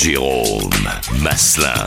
Jérôme Masselin.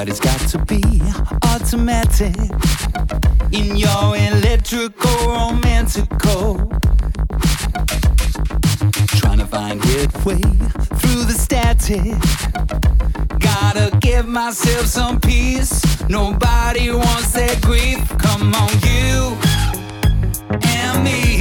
but it's got to be automatic in your electrical romantical. Trying to find it way through the static. Gotta give myself some peace. Nobody wants that grief. Come on, you and me.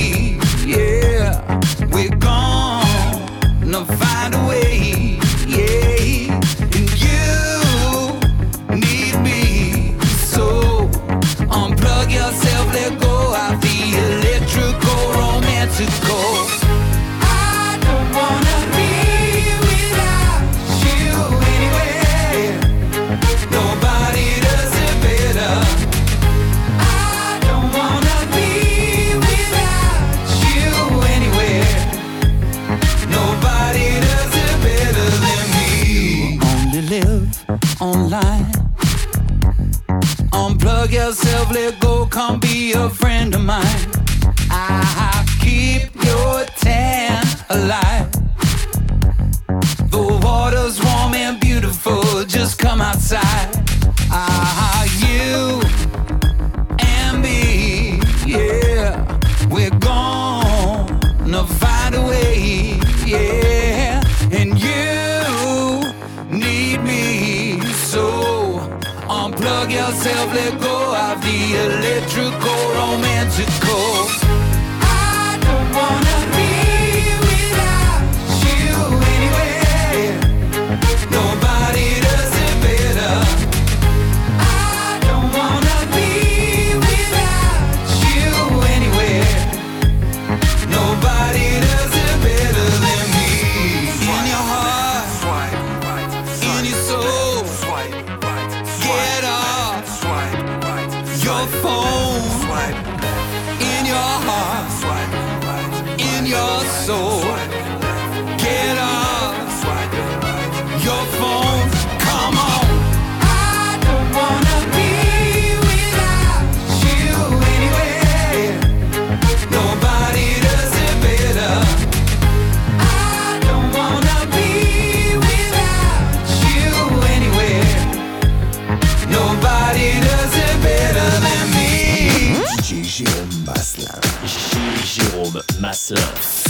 myself.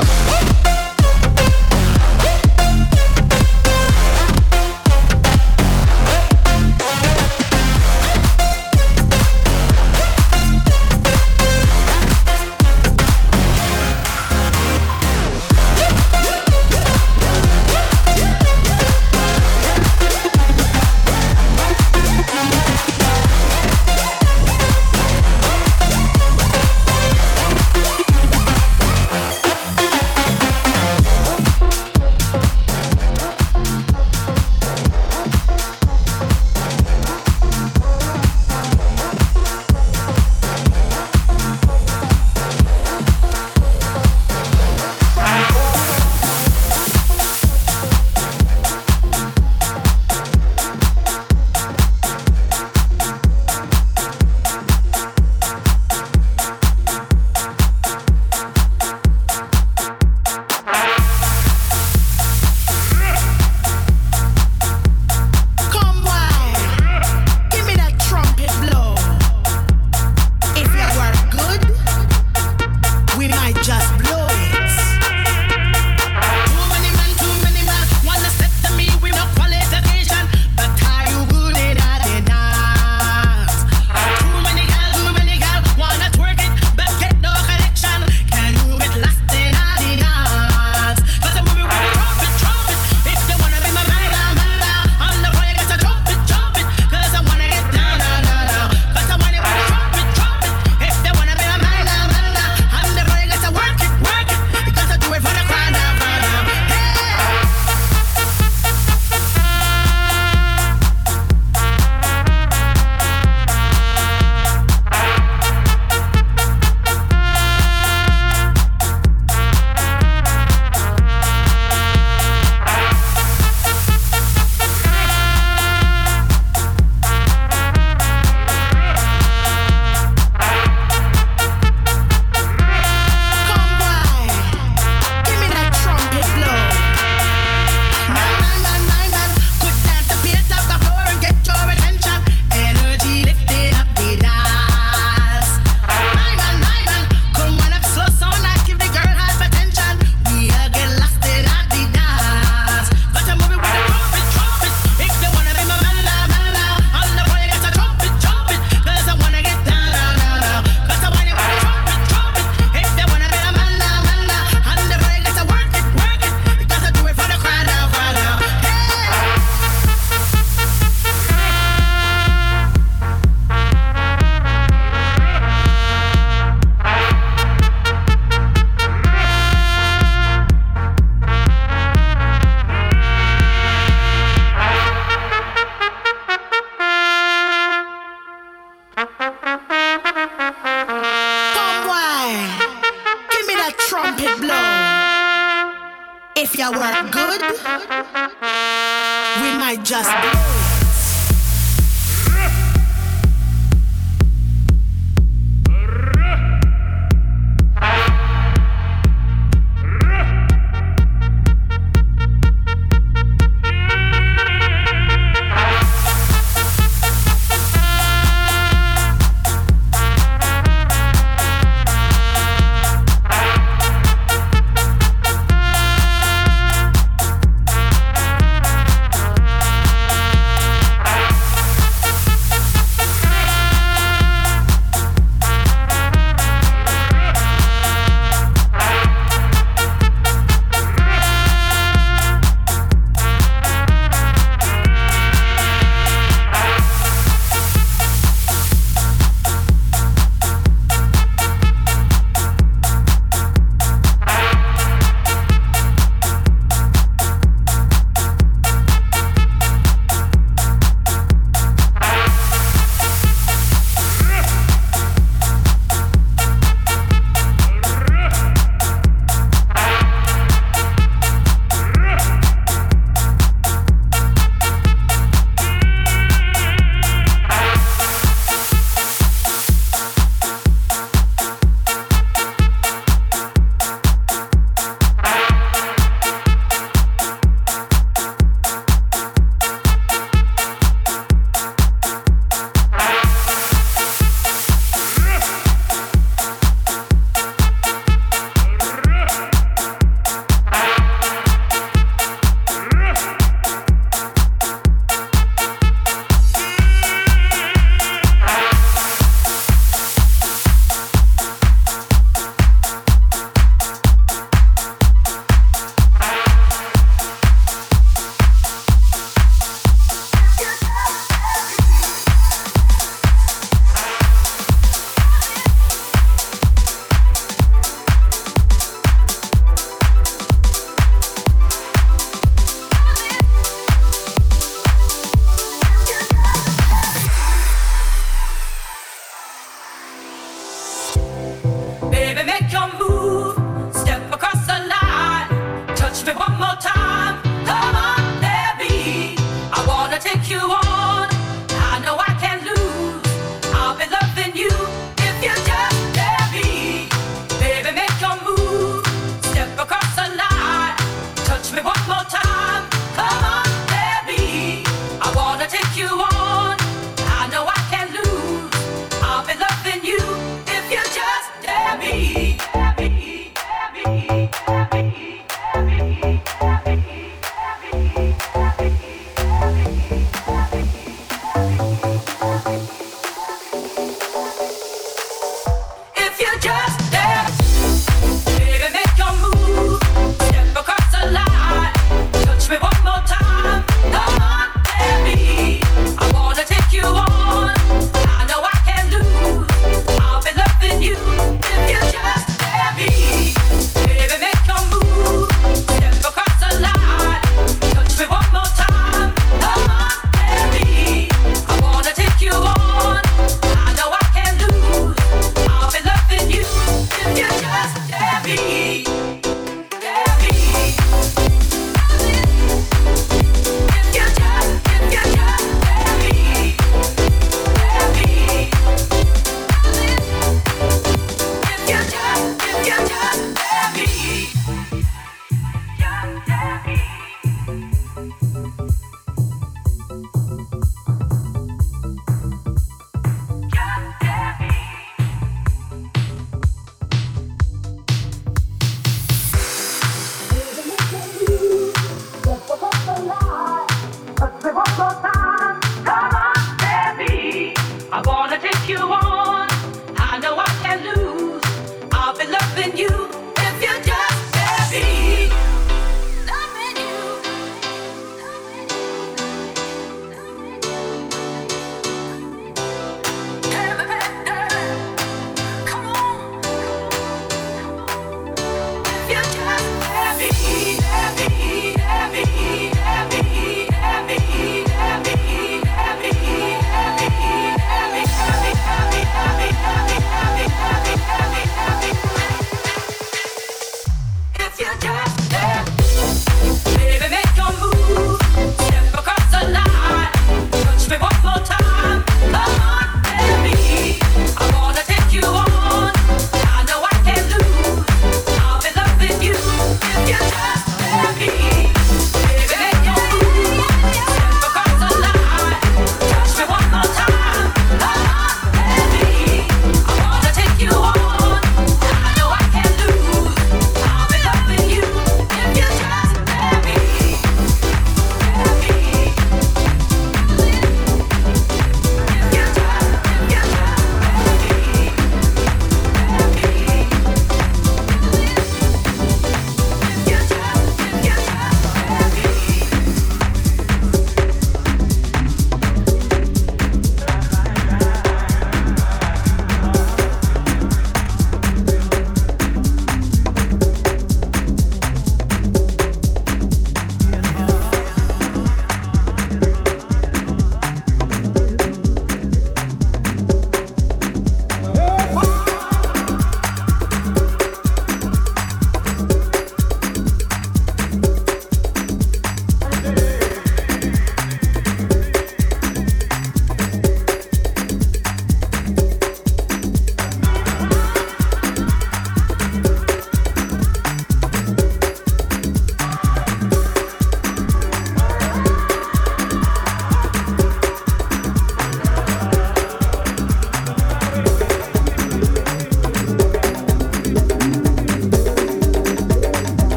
Club.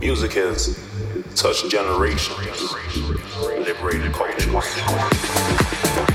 Music has touched generations, liberated cultures.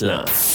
Masselin.